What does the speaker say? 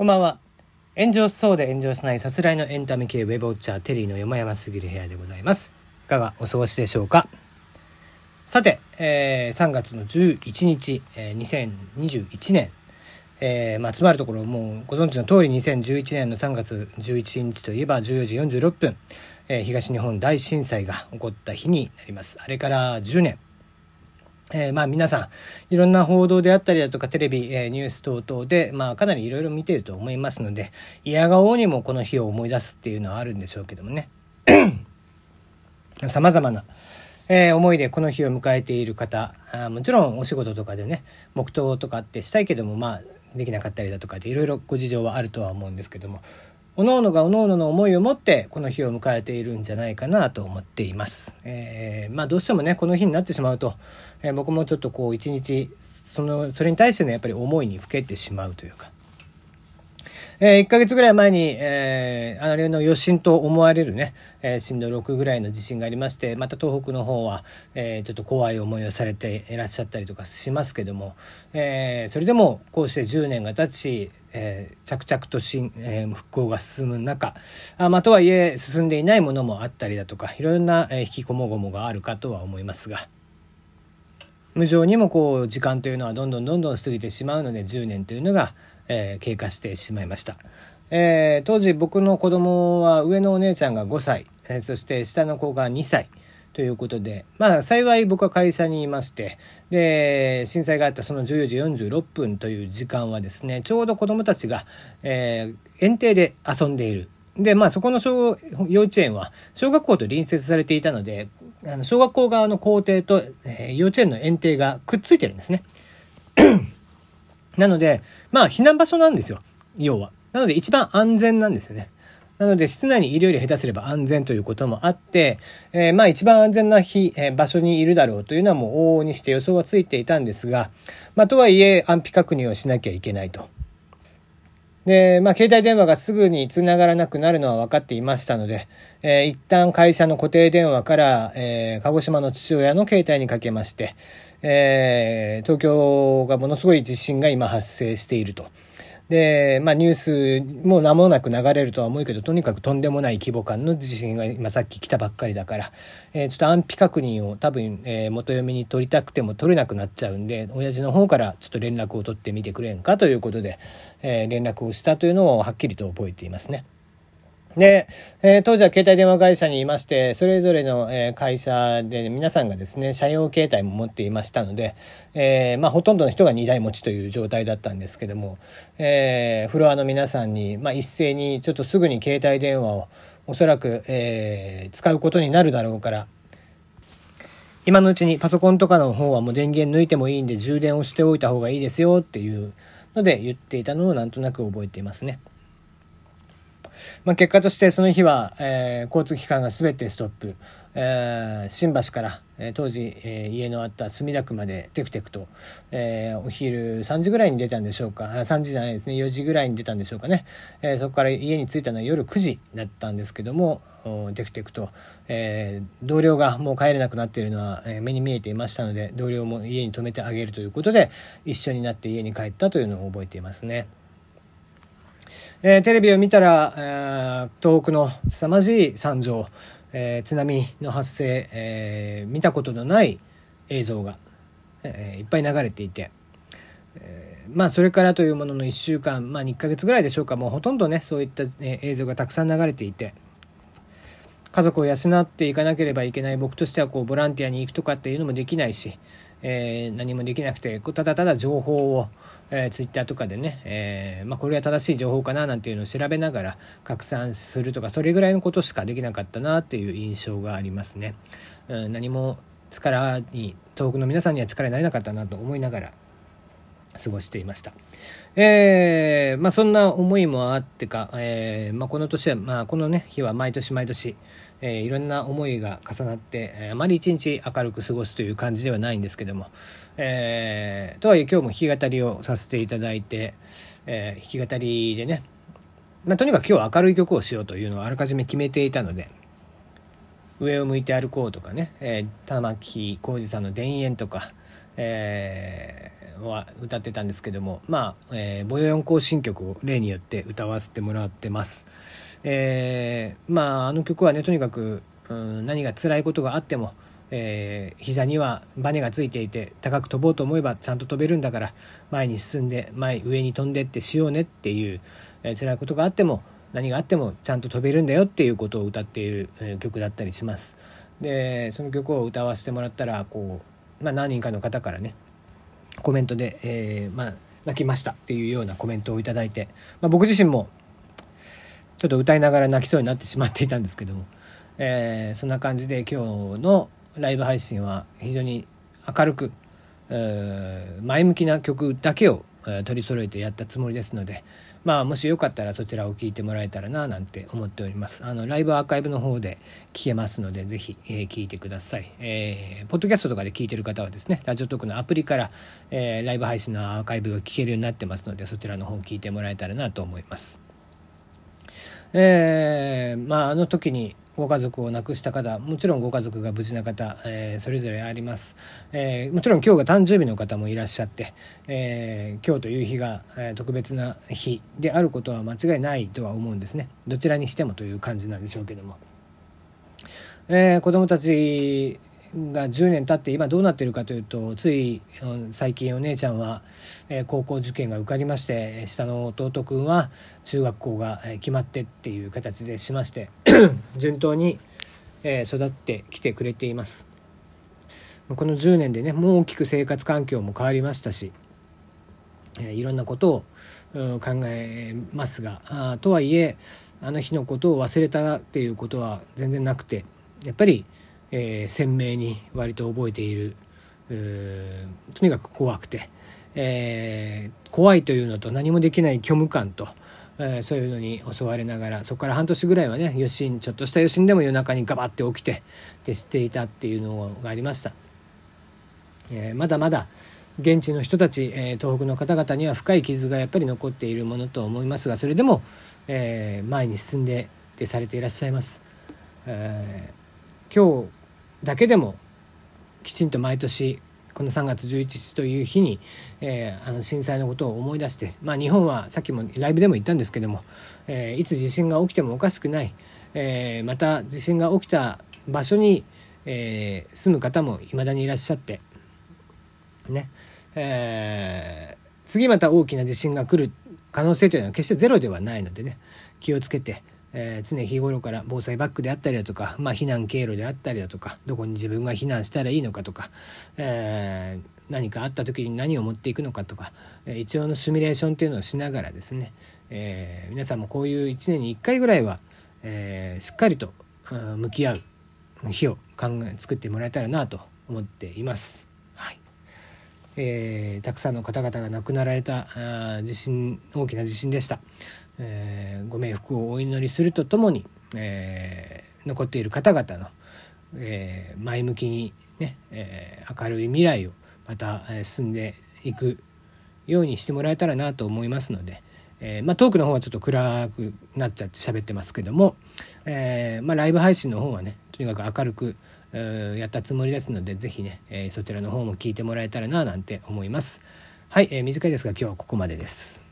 こんばんは。炎上しそうで炎上しないさすらいのエンタメ系ウェブウォッチャーテリーの山々すぎる部屋でございます。いかがお過ごしでしょうか？さて、えー、3月の11日、えー、2021年、えー、まあ、つまるところもうご存知の通り2011年の3月11日といえば14時46分、えー、東日本大震災が起こった日になります。あれから10年。えー、まあ皆さん、いろんな報道であったりだとかテレビ、えー、ニュース等々で、まあかなりいろいろ見てると思いますので、嫌顔にもこの日を思い出すっていうのはあるんでしょうけどもね。様々な、えー、思いでこの日を迎えている方あ、もちろんお仕事とかでね、黙祷とかってしたいけども、まあできなかったりだとかでいろいろご事情はあるとは思うんですけども、各々が各々の思いを持ってこの日を迎えているんじゃないかなと思っています。えー、まあどうしてもね、この日になってしまうと、えー、僕もちょっとこう一日、その、それに対してねやっぱり思いにふけてしまうというか、えー、1ヶ月ぐらい前に、えー、あれの余震と思われるね、えー、震度6ぐらいの地震がありまして、また東北の方は、えー、ちょっと怖い思いをされていらっしゃったりとかしますけども、えー、それでもこうして10年が経ち、えー、着々としん、えー、復興が進む中、あまあ、とはいえ進んでいないものもあったりだとか、いろんな、えー、引きこもごもがあるかとは思いますが、無情にもこう時間というのはどんどんどんどん過ぎてしまうので10年というのが、えー、経過してしまいました。えー、当時僕の子供は上のお姉ちゃんが5歳、えー、そして下の子が2歳ということで、まあ幸い僕は会社にいまして、で、震災があったその14時46分という時間はですね、ちょうど子供たちが、えー、園庭で遊んでいる。で、まあそこの小幼稚園は小学校と隣接されていたので、あの小学校側の校庭と、え、幼稚園の園庭がくっついてるんですね。なので、まあ避難場所なんですよ。要は。なので一番安全なんですよね。なので室内にいるより下手すれば安全ということもあって、えー、まあ一番安全な日、えー、場所にいるだろうというのはもう往々にして予想はついていたんですが、まあとはいえ安否確認をしなきゃいけないと。で、まあ、携帯電話がすぐに繋がらなくなるのは分かっていましたので、えー、一旦会社の固定電話から、えー、鹿児島の父親の携帯にかけまして、えー、東京がものすごい地震が今発生していると。で、まあニュースも間もなく流れるとは思うけど、とにかくとんでもない規模感の地震が今さっき来たばっかりだから、えー、ちょっと安否確認を多分、えー、元嫁に取りたくても取れなくなっちゃうんで、親父の方からちょっと連絡を取ってみてくれんかということで、えー、連絡をしたというのをはっきりと覚えていますね。で、えー、当時は携帯電話会社にいまして、それぞれの、えー、会社で皆さんがですね、社用携帯も持っていましたので、えー、まあほとんどの人が2台持ちという状態だったんですけども、え、フロアの皆さんに、まあ一斉にちょっとすぐに携帯電話をおそらく、え、使うことになるだろうから、今のうちにパソコンとかの方はもう電源抜いてもいいんで充電をしておいた方がいいですよっていうので言っていたのをなんとなく覚えていますね。まあ、結果としてその日は、えー、交通機関が全てストップ、えー、新橋から、えー、当時、えー、家のあった墨田区までテクテクと、えー、お昼3時ぐらいに出たんでしょうか。3時じゃないですね。4時ぐらいに出たんでしょうかね、えー、そこから家に着いたのは夜9時だったんですけどもテクテクと、えー、同僚がもう帰れなくなっているのは、えー、目に見えていましたので同僚も家に泊めてあげるということで一緒になって家に帰ったというのを覚えていますね。えー、テレビを見たら、えー、東北の凄まじい惨状、えー、津波の発生、え、見たことのない映像が、え、いっぱい流れていて、え、まあそれからというものの1週間、まあ2ヶ月ぐらいでしょうか、もうほとんどね、そういった、え映像がたくさん流れていて、家族を養っていかなければいけない僕としてはこうボランティアに行くとかっていうのもできないし、えー、何もできなくてただただ情報を、えー、ツイッターとかでね、えー、まあ、これは正しい情報かななんていうのを調べながら拡散するとかそれぐらいのことしかできなかったなっていう印象がありますね。うん、何も力に東北の皆さんには力になれなかったなと思いながら過ごしていました。えー、まあそんな思いもあってか、えー、まあこの年は、まあこのね、日は毎年毎年、えー、いろんな思いが重なって、えー、あまり一日明るく過ごすという感じではないんですけども、えー、とはいえ今日も弾き語りをさせていただいて、えー、弾き語りでね、まあとにかく今日は明るい曲をしようというのをあらかじめ決めていたので、上を向いて歩こうとかね、えー、玉木浩二さんの田園とか、えーは歌ってたんですけどもまあ、えー、ボヨヨン行進曲を例によって歌わせてもらってます。えー、まああの曲はねとにかく、うん、何が辛いことがあってもえー、膝にはバネがついていて高く飛ぼうと思えばちゃんと飛べるんだから前に進んで前上に飛んでってしようねっていう、えー、辛いことがあっても何があってもちゃんと飛べるんだよっていうことを歌っている、えー、曲だったりします。でその曲を歌わせてもらったらこう、まあ、何人かの方からねコメントで、えー、まあ、泣きましたっていうようなコメントを頂いて、まあ、僕自身もちょっと歌いながら泣きそうになってしまっていたんですけども、えー、そんな感じで今日のライブ配信は非常に明るく、えー、前向きな曲だけを、取り揃えてやったつもりですので、まあ、もしよかったらそちらを聴いてもらえたらななんて思っております。あのライブアーカイブの方で聴けますのでぜひ、えー、聞いてください、えー、ポッドキャストとかで聞いてる方はですねラジオトークのアプリから、えー、ライブ配信のアーカイブが聞けるようになってますのでそちらの方を聞いてもらえたらなと思います。えー、まああの時にご家族を亡くした方もちろんご家族が無事な方、えー、それぞれあります、えー、もちろん今日が誕生日の方もいらっしゃって、えー、今日という日が、え特別な日であることは間違いないとは思うんですね。どちらにしてもという感じなんでしょうけども、えー、子供たちが10年経って今どうなってるかというとつい最近お姉ちゃんは、え高校受験が受かりまして下の弟くんは中学校が決まってっていう形でしまして 順当に、え育ってきてくれています。この10年でねもう大きく生活環境も変わりましたし、えいろんなことを考えますがあとはいえあの日のことを忘れたっていうことは全然なくてやっぱりえー、鮮明に割と覚えているとにかく怖くて、えー、怖いというのと何もできない虚無感と、えー、そういうのに襲われながらそこから半年ぐらいはね余震ちょっとした余震でも夜中にガバッて起きてってしていたっていうのがありました、えー、まだまだ現地の人たち、え東北の方々には深い傷がやっぱり残っているものと思いますがそれでも、え前に進んでってされていらっしゃいます、え今日だけでもきちんと毎年この3月11日という日に、えー、あの震災のことを思い出して、まあ、日本はさっきもライブでも言ったんですけども、えー、いつ地震が起きてもおかしくない、えー、また地震が起きた場所に、え、住む方もいまだにいらっしゃってね、え、次また大きな地震が来る可能性というのは決してゼロではないのでね気をつけて、えー、常日頃から防災バッグであったりだとか、まあ、避難経路であったりだとかどこに自分が避難したらいいのかとか、えー、何かあった時に何を持っていくのかとか、えー、一応のシミュレーションっていうのをしながらですね、え皆さんもこういう1年に1回ぐらいは、えしっかりと向き合う日を考え作ってもらえたらなと思っています。えー、たくさんの方々が亡くなられたあ地震大きな地震でした。えー、ご冥福をお祈りするとともに、えー、残っている方々の、え、前向きにね、え、明るい未来をまた、進んでいくようにしてもらえたらなと思いますので、えまあ、トークの方はちょっと暗くなっちゃって喋ってますけども、えまあ、ライブ配信の方はねとにかく明るくやったつもりですので是非ね、えー、そちらの方も聞いてもらえたらななんて思います。はい、えー、短いですが今日はここまでです。